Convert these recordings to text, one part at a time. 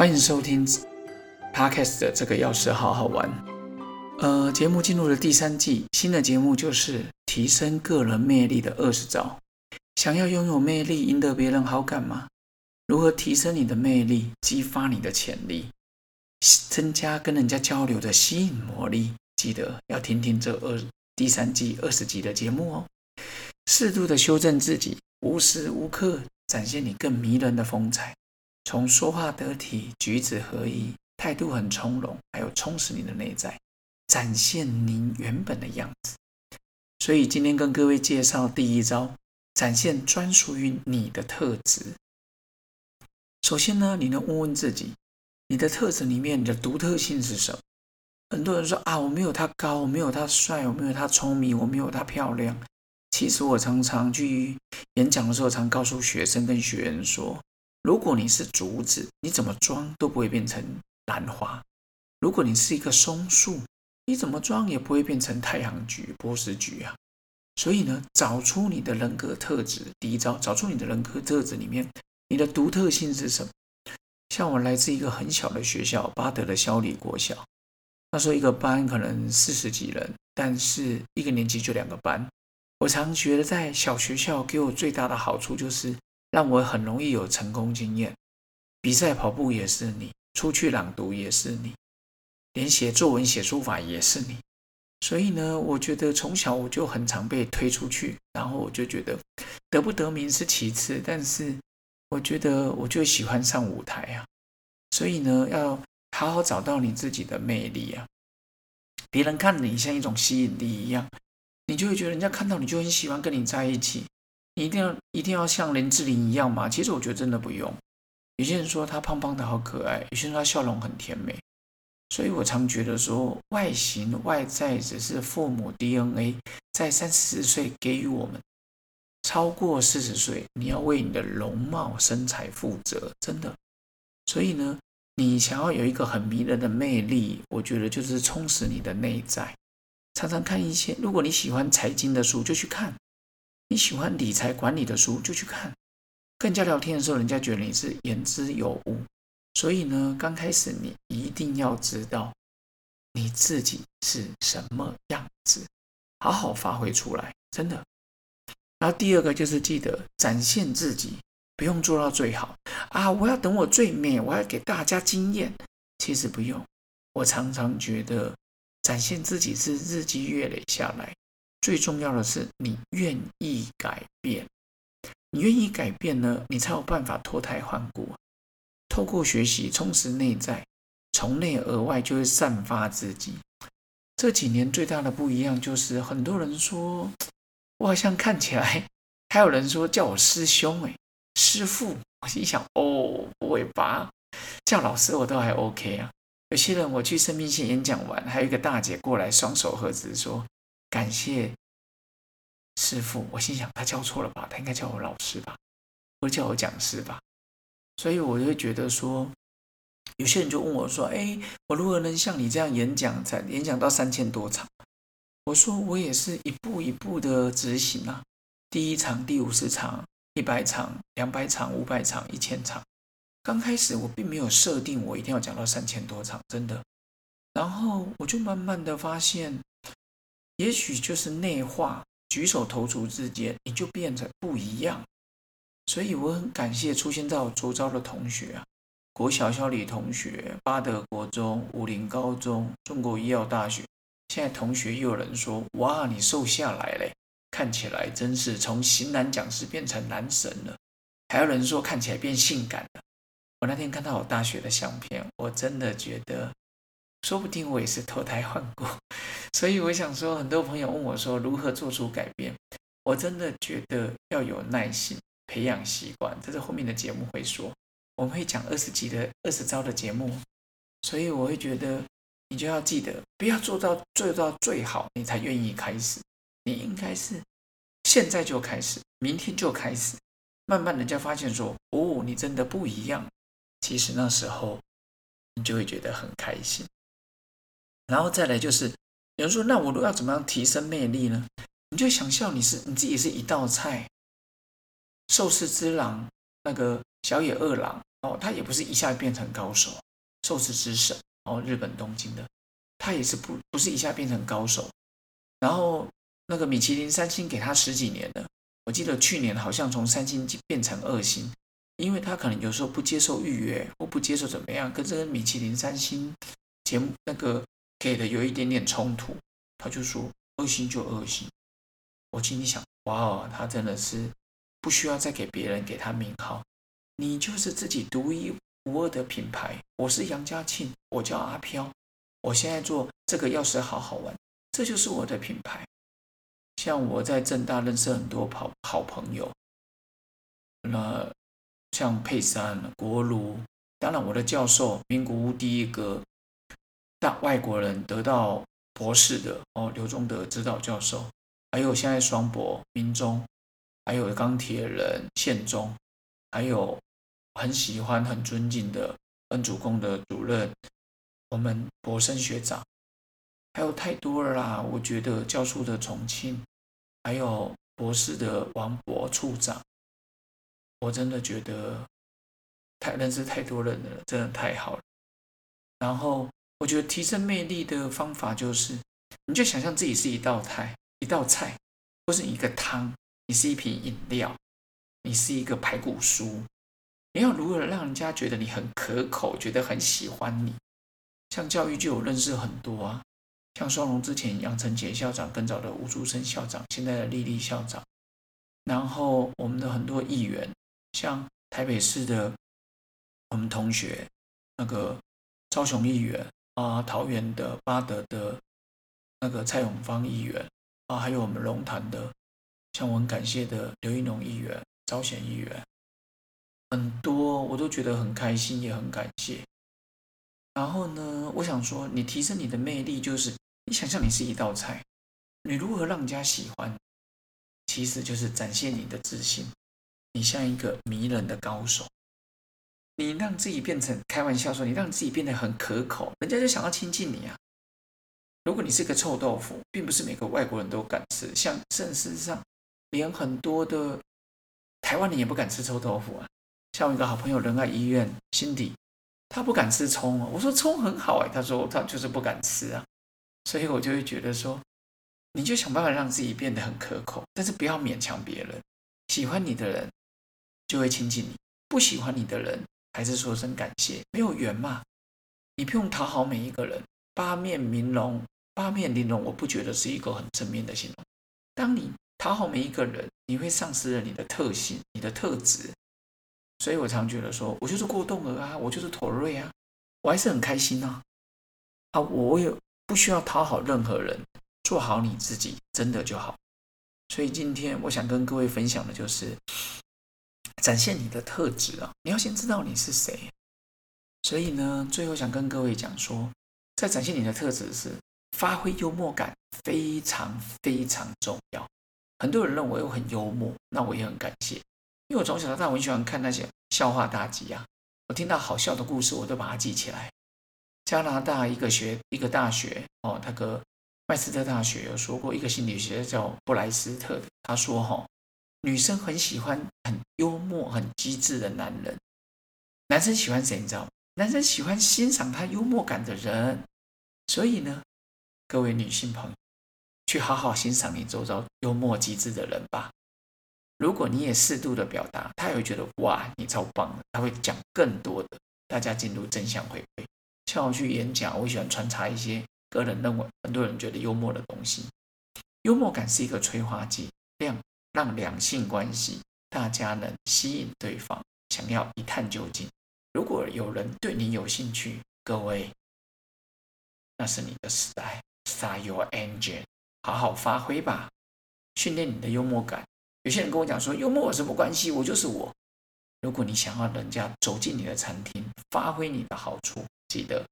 欢迎收听 Podcast 的这个钥匙好好玩。呃，节目进入了第三季，新的节目就是提升个人魅力的二十招。想要拥有魅力，赢得别人好感吗？如何提升你的魅力，激发你的潜力，增加跟人家交流的吸引魔力？记得要听听这二第三季二十集的节目哦。适度的修正自己，无时无刻展现你更迷人的风采。从说话得体、举止合一、态度很从容，还有充实你的内在，展现您原本的样子。所以今天跟各位介绍第一招，展现专属于你的特质。首先呢，你能问问自己，你的特质里面你的独特性是什么？很多人说啊，我没有他高，我没有他帅，我没有他聪明，我没有他漂亮。其实我常常去演讲的时候，常告诉学生跟学员说。如果你是竹子，你怎么装都不会变成兰花；如果你是一个松树，你怎么装也不会变成太阳菊、波斯菊啊。所以呢，找出你的人格特质，第一招，找出你的人格特质里面，你的独特性是什么？像我来自一个很小的学校，巴德的肖里国小，那时候一个班可能四十几人，但是一个年级就两个班。我常觉得在小学校给我最大的好处就是。让我很容易有成功经验，比赛跑步也是你，出去朗读也是你，连写作文写书法也是你。所以呢，我觉得从小我就很常被推出去，然后我就觉得得不得名是其次，但是我觉得我就喜欢上舞台啊。所以呢，要好好找到你自己的魅力啊。别人看你像一种吸引力一样，你就会觉得人家看到你就很喜欢跟你在一起。一定要一定要像林志玲一样吗？其实我觉得真的不用。有些人说她胖胖的好可爱，有些人说她笑容很甜美。所以我常觉得说，外形外在只是父母 DNA 在三四十岁给予我们，超过四十岁，你要为你的容貌身材负责，真的。所以呢，你想要有一个很迷人的魅力，我觉得就是充实你的内在，常常看一些。如果你喜欢财经的书，就去看。你喜欢理财管理的书就去看，跟人家聊天的时候，人家觉得你是言之有物。所以呢，刚开始你一定要知道你自己是什么样子，好好发挥出来，真的。然后第二个就是记得展现自己，不用做到最好啊！我要等我最美，我要给大家惊艳。其实不用，我常常觉得展现自己是日积月累下来。最重要的是，你愿意改变，你愿意改变呢，你才有办法脱胎换骨。透过学习充实内在，从内而外就会散发自己。这几年最大的不一样就是，很多人说我好像看起来，还有人说叫我师兄，哎，师傅。我心想，哦，不会吧？叫老师我都还 OK 啊。有些人我去生命线演讲完，还有一个大姐过来，双手合十说。感谢师傅，我心想他叫错了吧？他应该叫我老师吧，或者叫我讲师吧？所以我就觉得说，有些人就问我说：“哎，我如何能像你这样演讲，才演讲到三千多场？”我说：“我也是一步一步的执行啊，第一场、第五十场、一百场、两百场、五百场、一千场。刚开始我并没有设定我一定要讲到三千多场，真的。然后我就慢慢的发现。”也许就是内化，举手投足之间，你就变得不一样。所以我很感谢出现在我周遭的同学啊，国小小李同学、巴德国中、武林高中、中国医药大学。现在同学又有人说：“哇，你瘦下来嘞，看起来真是从型男讲师变成男神了。”还有人说看起来变性感了。我那天看到我大学的相片，我真的觉得。说不定我也是脱胎换骨，所以我想说，很多朋友问我说如何做出改变，我真的觉得要有耐心，培养习惯。这是后面的节目会说，我们会讲二十集的二十招的节目，所以我会觉得你就要记得，不要做到做到最好，你才愿意开始。你应该是现在就开始，明天就开始，慢慢人家发现说，哦，你真的不一样。其实那时候你就会觉得很开心。然后再来就是，有人说，那我都要怎么样提升魅力呢？你就想象你是你自己是一道菜，寿司之狼那个小野二郎哦，他也不是一下变成高手，寿司之神哦，日本东京的，他也是不不是一下变成高手。然后那个米其林三星给他十几年了，我记得去年好像从三星变成二星，因为他可能有时候不接受预约或不接受怎么样，跟这个米其林三星节目那个给的有一点点冲突，他就说恶心就恶心。我心里想，哇哦，他真的是不需要再给别人给他名号。你就是自己独一无二的品牌。我是杨家庆，我叫阿飘，我现在做这个钥匙好好玩，这就是我的品牌。像我在正大认识很多好好朋友，那像佩珊、国儒，当然我的教授，名古屋第一个大外国人得到博士的哦，刘忠德指导教授，还有现在双博民中，还有钢铁人宪忠，还有。很喜欢、很尊敬的恩主公的主任，我们博生学长，还有太多了啦。我觉得教书的重庆，还有博士的王博处长，我真的觉得太认识太多人了，真的太好了。然后我觉得提升魅力的方法就是，你就想象自己是一道菜，一道菜，或是一个汤，你是一瓶饮料，你是一个排骨酥。你要如何让人家觉得你很可口，觉得很喜欢你？像教育就有认识很多啊，像双龙之前杨成杰校长，更早的吴竹生校长，现在的丽丽校长，然后我们的很多议员，像台北市的我们同学，那个高雄议员啊，桃园的巴德的那个蔡永芳议员啊，还有我们龙潭的，像我很感谢的刘一农议员、招贤议员。很多我都觉得很开心，也很感谢。然后呢，我想说，你提升你的魅力，就是你想象你是一道菜，你如何让人家喜欢？其实就是展现你的自信，你像一个迷人的高手，你让自己变成开玩笑说，你让自己变得很可口，人家就想要亲近你啊。如果你是个臭豆腐，并不是每个外国人都敢吃，像事实上，连很多的台湾人也不敢吃臭豆腐啊。像我一个好朋友仁爱医院辛迪，他不敢吃葱啊。我说葱很好哎，他说他就是不敢吃啊。所以我就会觉得说，你就想办法让自己变得很可口，但是不要勉强别人。喜欢你的人就会亲近你，不喜欢你的人还是说声感谢。没有缘嘛，你不用讨好每一个人。八面玲珑，八面玲珑，我不觉得是一个很正面的形容。当你讨好每一个人，你会丧失了你的特性，你的特质。所以我常觉得说，我就是过动儿啊，我就是妥瑞啊，我还是很开心啊。啊，我也不需要讨好任何人，做好你自己，真的就好。所以今天我想跟各位分享的就是，展现你的特质啊，你要先知道你是谁。所以呢，最后想跟各位讲说，在展现你的特质时，发挥幽默感非常非常重要。很多人认为我很幽默，那我也很感谢。因为我从小到大我很喜欢看那些笑话大集啊，我听到好笑的故事，我都把它记起来。加拿大一个学一个大学哦，那个麦斯特大学有说过，一个心理学叫布莱斯特，他说哈，女生很喜欢很幽默、很机智的男人，男生喜欢谁？你知道吗？男生喜欢欣赏他幽默感的人。所以呢，各位女性朋友，去好好欣赏你周遭幽默机智的人吧。如果你也适度的表达，他也会觉得哇，你超棒的，他会讲更多的，大家进入正向回馈。像我去演讲，我喜欢穿插一些个人认为很多人觉得幽默的东西。幽默感是一个催化剂，量让两性关系大家能吸引对方，想要一探究竟。如果有人对你有兴趣，各位，那是你的时代，Start your engine，好好发挥吧，训练你的幽默感。有些人跟我讲说，幽默有什么关系？我就是我。如果你想要人家走进你的餐厅，发挥你的好处，记得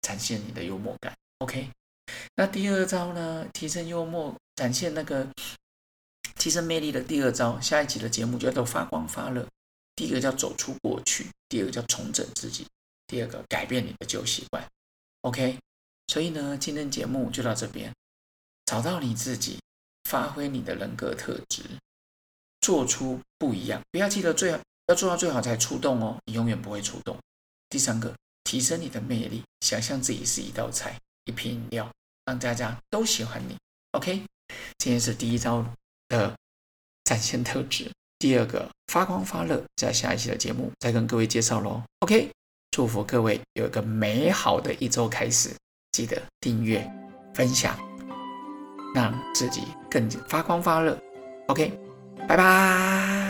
展现你的幽默感。OK。那第二招呢？提升幽默，展现那个提升魅力的第二招，下一集的节目叫做发光发热。第一个叫走出过去，第二个叫重整自己，第二个改变你的旧习惯。OK。所以呢，今天节目就到这边，找到你自己，发挥你的人格特质。做出不一样，不要记得最好要做到最好才出动哦，你永远不会出动。第三个，提升你的魅力，想象自己是一道菜、一瓶饮料，让大家都喜欢你。OK，今天是第一招的展现特质。第二个发光发热，在下一期的节目再跟各位介绍喽。OK，祝福各位有一个美好的一周开始，记得订阅、分享，让自己更发光发热。OK，拜拜。